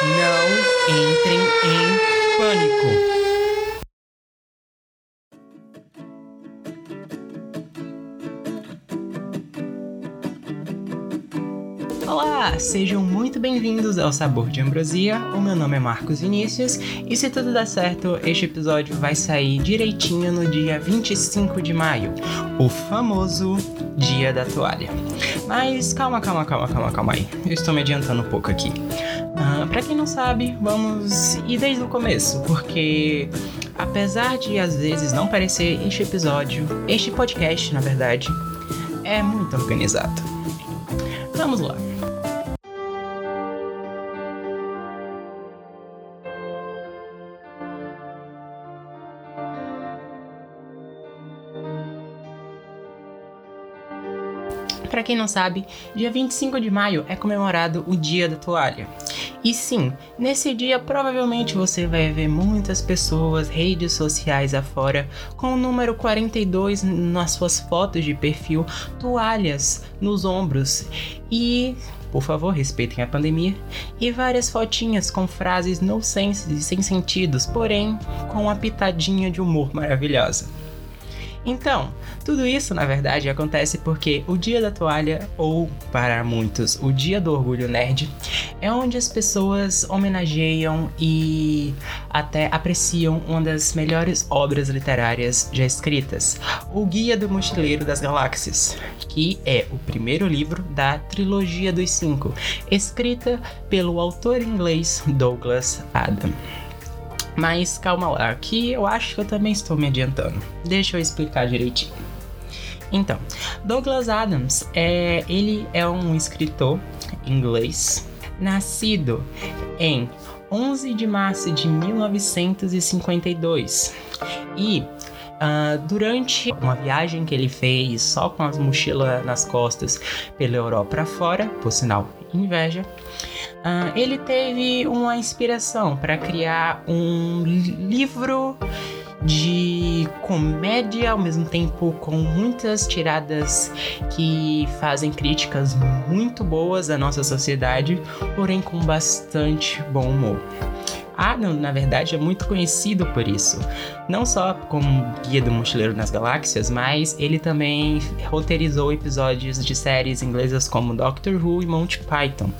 Não entrem em pânico. Olá, sejam muito bem-vindos ao Sabor de Ambrosia. O meu nome é Marcos Vinícius e se tudo der certo, este episódio vai sair direitinho no dia 25 de maio, o famoso Dia da Toalha. Mas calma, calma, calma, calma, calma aí. Eu estou me adiantando um pouco aqui. Uh, para quem não sabe, vamos ir desde o começo, porque apesar de às vezes não parecer este episódio, este podcast, na verdade, é muito organizado. Vamos lá. Para quem não sabe, dia 25 de maio é comemorado o Dia da Toalha. E sim, nesse dia provavelmente você vai ver muitas pessoas, redes sociais afora, com o número 42 nas suas fotos de perfil, toalhas nos ombros e por favor, respeitem a pandemia, e várias fotinhas com frases no sense e sem sentidos, porém com uma pitadinha de humor maravilhosa. Então, tudo isso na verdade acontece porque o Dia da Toalha, ou para muitos, o Dia do Orgulho Nerd, é onde as pessoas homenageiam e até apreciam uma das melhores obras literárias já escritas, O Guia do Mochileiro das Galáxias, que é o primeiro livro da trilogia dos cinco, escrita pelo autor inglês Douglas Adams. Mas calma lá, aqui eu acho que eu também estou me adiantando. Deixa eu explicar direitinho. Então, Douglas Adams é ele é um escritor inglês nascido em 11 de março de 1952 e Uh, durante uma viagem que ele fez só com as mochilas nas costas pela Europa fora, por sinal, inveja, uh, ele teve uma inspiração para criar um livro de comédia ao mesmo tempo com muitas tiradas que fazem críticas muito boas à nossa sociedade, porém com bastante bom humor. Adam, na verdade, é muito conhecido por isso. Não só como Guia do Mochileiro nas Galáxias, mas ele também roteirizou episódios de séries inglesas como Doctor Who e Monty Python.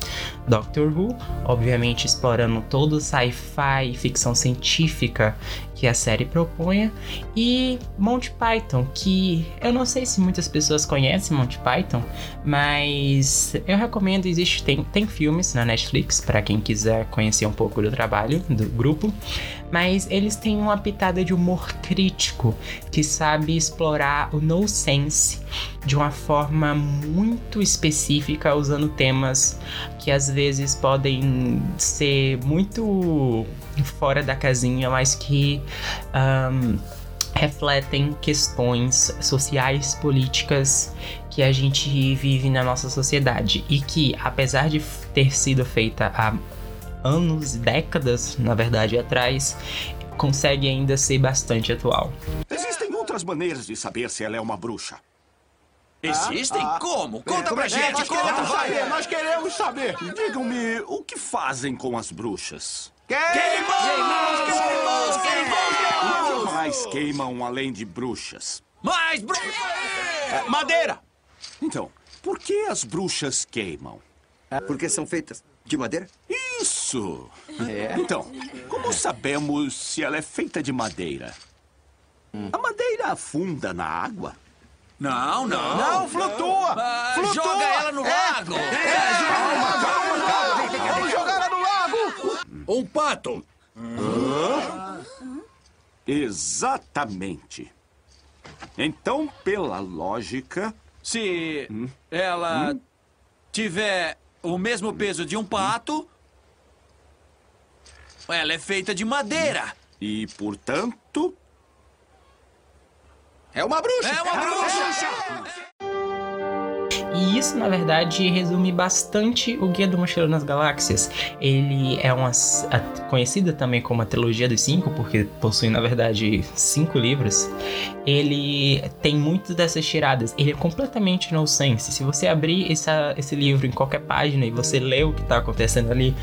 Doctor Who, obviamente explorando todo o sci-fi e ficção científica que a série propunha, e Monty Python, que eu não sei se muitas pessoas conhecem Monty Python, mas eu recomendo, existe tem, tem filmes na Netflix para quem quiser conhecer um pouco do trabalho do grupo, mas eles têm uma pitada de humor crítico que sabe explorar o nonsense de uma forma muito específica, usando temas que às vezes podem ser muito fora da casinha, mas que um, refletem questões sociais, políticas que a gente vive na nossa sociedade. E que, apesar de ter sido feita há anos, décadas, na verdade, atrás, consegue ainda ser bastante atual. Existem outras maneiras de saber se ela é uma bruxa. Existem? Ah, ah, Como? Conta pra gente, nós conta, queremos vai! saber, nós queremos saber. Digam-me, o que fazem com as bruxas? Queimamos! Queimamos! Queimamos! O que mais queimam além de bruxas? Mais bruxas! É, madeira! Então, por que as bruxas queimam? Porque são feitas de madeira? Isso! Então, como sabemos se ela é feita de madeira? A madeira afunda na água? Não, não. Não, flutua! Ah, flutua! Joga ela no lago! Calma, calma, calma! Vamos jogar ela no lago! Um pato! Exatamente. Então, pela lógica, Se ela tiver o mesmo peso de um pato, ela é feita de madeira. e portanto, É uma bruxa! É uma bruxa! E isso, na verdade, resume bastante o Guia do Mochileiro nas Galáxias. Ele é uma conhecida também como a trilogia dos cinco, porque possui, na verdade, cinco livros. Ele tem muitas dessas tiradas. Ele é completamente nonsense. Se você abrir essa, esse livro em qualquer página e você ler o que está acontecendo ali,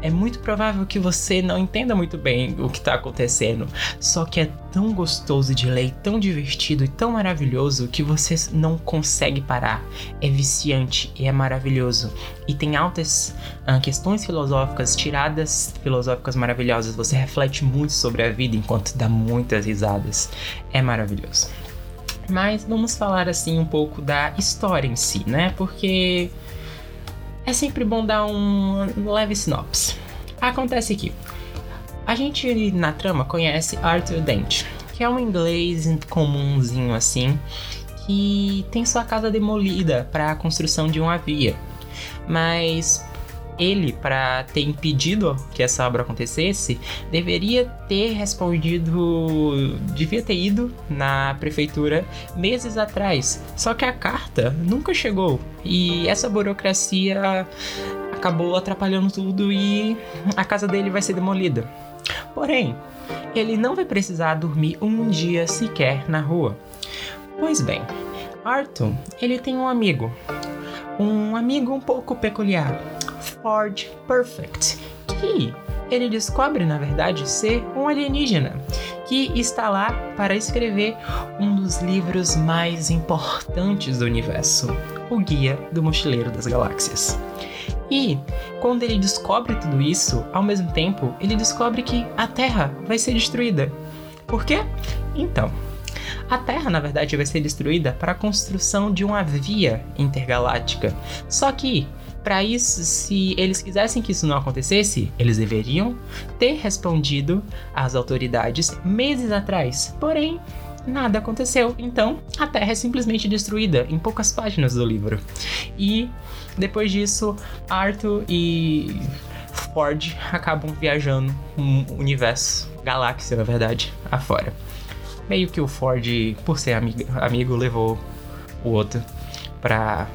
é muito provável que você não entenda muito bem o que está acontecendo. Só que é tão gostoso de ler, tão divertido e tão maravilhoso que você não consegue parar. É viciante e é maravilhoso. E tem altas uh, questões filosóficas, tiradas filosóficas maravilhosas. Você reflete muito sobre a vida enquanto dá muitas risadas. É maravilhoso. Mas vamos falar assim um pouco da história em si, né? Porque é sempre bom dar um leve sinopse. Acontece que a gente na trama conhece Arthur Dent, que é um inglês comumzinho assim, que tem sua casa demolida para a construção de uma via. Mas ele, para ter impedido que essa obra acontecesse, deveria ter respondido, devia ter ido na prefeitura meses atrás. Só que a carta nunca chegou e essa burocracia acabou atrapalhando tudo e a casa dele vai ser demolida. Porém, ele não vai precisar dormir um dia sequer na rua. Pois bem, Arthur, ele tem um amigo. Um amigo um pouco peculiar, Ford Perfect, que ele descobre, na verdade, ser um alienígena que está lá para escrever um dos livros mais importantes do universo, o Guia do Mochileiro das Galáxias. E quando ele descobre tudo isso, ao mesmo tempo, ele descobre que a Terra vai ser destruída. Por quê? Então, a Terra, na verdade, vai ser destruída para a construção de uma via intergaláctica. Só que, para isso, se eles quisessem que isso não acontecesse, eles deveriam ter respondido às autoridades meses atrás. Porém, nada aconteceu. Então, a Terra é simplesmente destruída em poucas páginas do livro. E depois disso, Arthur e Ford acabam viajando um universo, galáxia, na verdade, afora. Meio que o Ford, por ser amigo, amigo levou o outro pra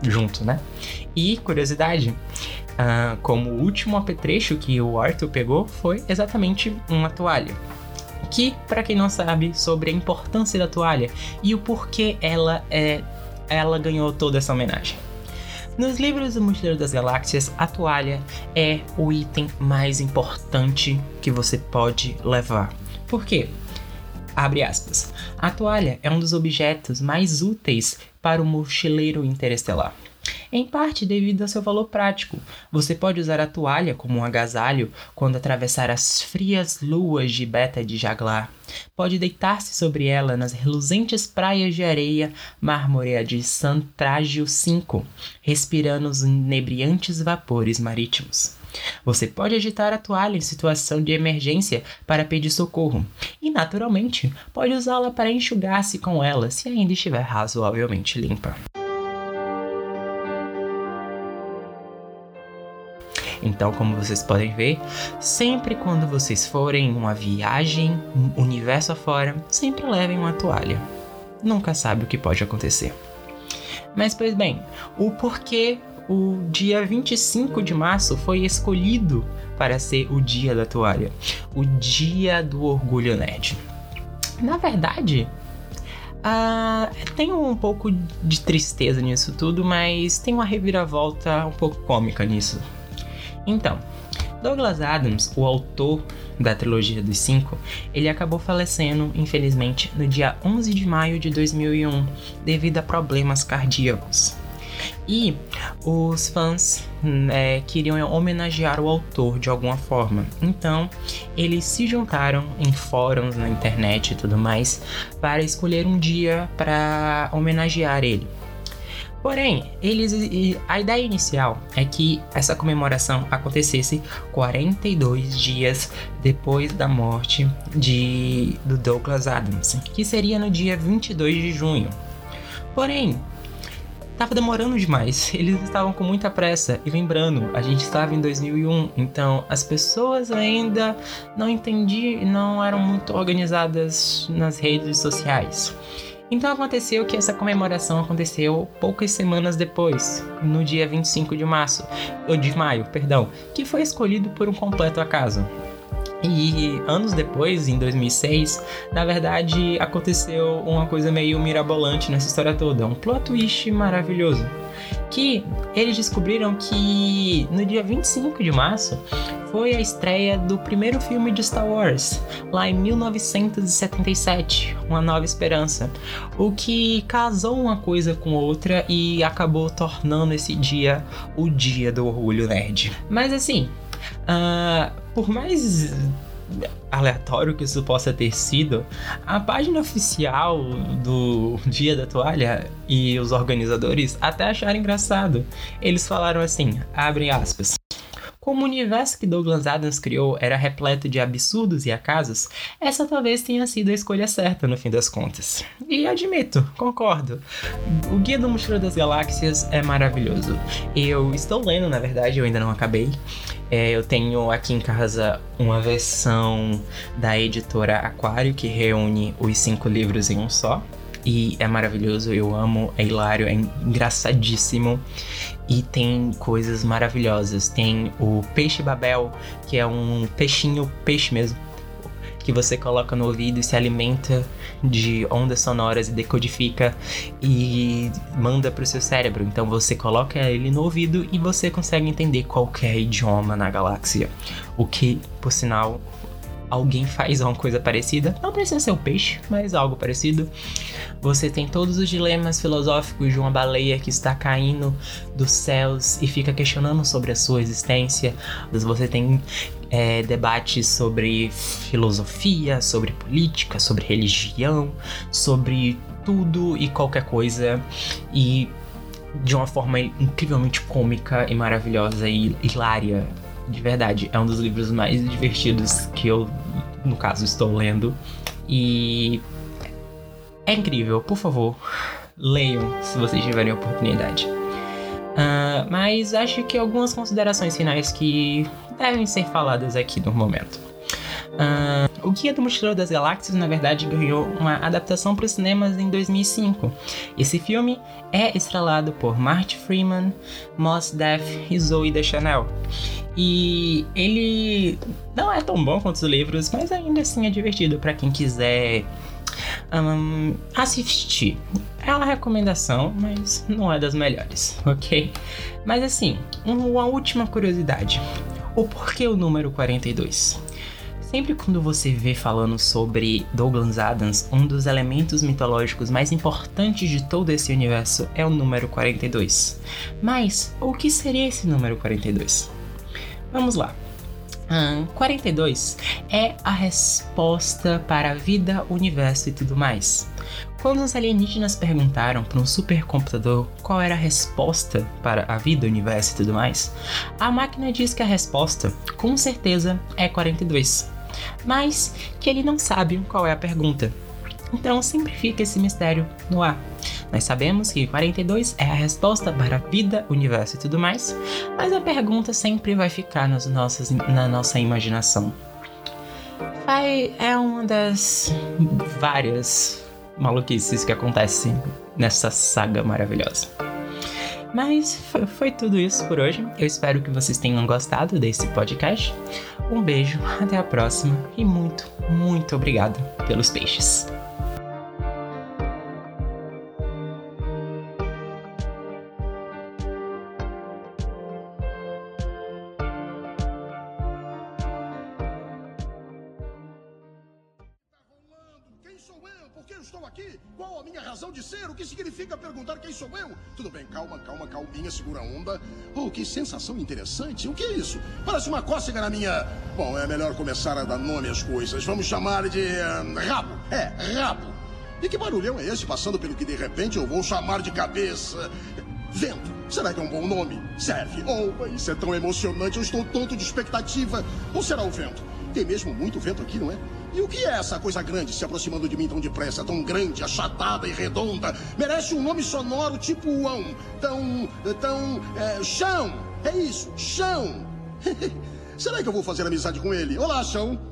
junto, né? E curiosidade, uh, como o último apetrecho que o Arthur pegou foi exatamente uma toalha. Que, para quem não sabe sobre a importância da toalha e o porquê ela é, ela ganhou toda essa homenagem. Nos livros do Mochileiro das Galáxias, a toalha é o item mais importante que você pode levar. Por quê? A toalha é um dos objetos mais úteis para o mochileiro interestelar. Em parte devido ao seu valor prático. Você pode usar a toalha como um agasalho quando atravessar as frias luas de Beta de Jaglar. Pode deitar-se sobre ela nas reluzentes praias de areia mármorea de Santrágio V, respirando os inebriantes vapores marítimos. Você pode agitar a toalha em situação de emergência para pedir socorro, e naturalmente pode usá-la para enxugar-se com ela se ainda estiver razoavelmente limpa. Então, como vocês podem ver, sempre quando vocês forem em uma viagem, universo afora, sempre levem uma toalha. Nunca sabe o que pode acontecer. Mas, pois bem, o porquê o dia 25 de março foi escolhido para ser o dia da toalha, o dia do orgulho nerd. Na verdade, uh, tem um pouco de tristeza nisso tudo, mas tem uma reviravolta um pouco cômica nisso. Então, Douglas Adams, o autor da trilogia dos cinco, ele acabou falecendo, infelizmente, no dia 11 de maio de 2001, devido a problemas cardíacos. E os fãs é, queriam homenagear o autor de alguma forma. Então, eles se juntaram em fóruns na internet e tudo mais para escolher um dia para homenagear ele. Porém, eles, a ideia inicial é que essa comemoração acontecesse 42 dias depois da morte de, do Douglas Adams, que seria no dia 22 de junho. Porém, estava demorando demais, eles estavam com muita pressa. E lembrando, a gente estava em 2001, então as pessoas ainda não entendiam, não eram muito organizadas nas redes sociais. Então aconteceu que essa comemoração aconteceu poucas semanas depois, no dia 25 de março, ou de maio, perdão, que foi escolhido por um completo acaso. E anos depois, em 2006, na verdade aconteceu uma coisa meio mirabolante nessa história toda, um plot twist maravilhoso. Que eles descobriram que no dia 25 de março foi a estreia do primeiro filme de Star Wars, lá em 1977, Uma Nova Esperança, o que casou uma coisa com outra e acabou tornando esse dia o dia do orgulho nerd. Mas assim, uh, por mais aleatório que isso possa ter sido, a página oficial do Dia da Toalha e os organizadores até acharam engraçado. Eles falaram assim, abrem aspas. Como o universo que Douglas Adams criou era repleto de absurdos e acasos, essa talvez tenha sido a escolha certa no fim das contas. E admito, concordo. O Guia do Mochileiro das Galáxias é maravilhoso. Eu estou lendo, na verdade, eu ainda não acabei. É, eu tenho aqui em casa uma versão da editora Aquário que reúne os cinco livros em um só. E é maravilhoso, eu amo, é hilário, é engraçadíssimo. E tem coisas maravilhosas. Tem o peixe babel, que é um peixinho, peixe mesmo, que você coloca no ouvido e se alimenta de ondas sonoras e decodifica e manda para o seu cérebro. Então você coloca ele no ouvido e você consegue entender qualquer idioma na galáxia. O que, por sinal, alguém faz uma coisa parecida. Não precisa ser o peixe, mas algo parecido. Você tem todos os dilemas filosóficos de uma baleia que está caindo dos céus e fica questionando sobre a sua existência. Você tem é, debates sobre filosofia, sobre política, sobre religião, sobre tudo e qualquer coisa. E de uma forma incrivelmente cômica e maravilhosa e hilária de verdade, é um dos livros mais divertidos que eu, no caso, estou lendo. E é incrível, por favor, leiam se vocês tiverem oportunidade. Uh, mas acho que algumas considerações finais que devem ser faladas aqui no momento. Uh, o Guia do Mochileiro das Galáxias, na verdade, ganhou uma adaptação para os cinemas em 2005. Esse filme é estrelado por Marty Freeman, Moss Def e Zoe Deschanel. E ele não é tão bom quanto os livros, mas ainda assim é divertido para quem quiser um, assistir. É uma recomendação, mas não é das melhores, ok? Mas assim, uma última curiosidade: o porquê o número 42? Sempre quando você vê falando sobre Douglas Adams, um dos elementos mitológicos mais importantes de todo esse universo é o número 42. Mas o que seria esse número 42? Vamos lá. 42 é a resposta para a vida, universo e tudo mais. Quando os alienígenas perguntaram para um supercomputador qual era a resposta para a vida, universo e tudo mais, a máquina diz que a resposta, com certeza, é 42 mas que ele não sabe qual é a pergunta. Então sempre fica esse mistério no ar. Nós sabemos que 42 é a resposta para a vida, universo e tudo mais, mas a pergunta sempre vai ficar nas nossas, na nossa imaginação. É uma das várias maluquices que acontecem nessa saga maravilhosa. Mas foi tudo isso por hoje. Eu espero que vocês tenham gostado desse podcast. Um beijo, até a próxima e muito, muito obrigado pelos peixes. Segura onda. Oh, que sensação interessante. O que é isso? Parece uma cócega na minha. Bom, é melhor começar a dar nome às coisas. Vamos chamar de. Uh, rabo. É, rabo. E que barulhão é esse passando pelo que de repente eu vou chamar de cabeça? Vento. Será que é um bom nome? Serve. Oh, isso é tão emocionante. Eu estou tonto de expectativa. Ou será o vento? Tem mesmo muito vento aqui, não é? E o que é essa coisa grande se aproximando de mim tão depressa, tão grande, achatada e redonda? Merece um nome sonoro tipo Uão. Tão. tão. É, chão! É isso, chão! Será que eu vou fazer amizade com ele? Olá, chão!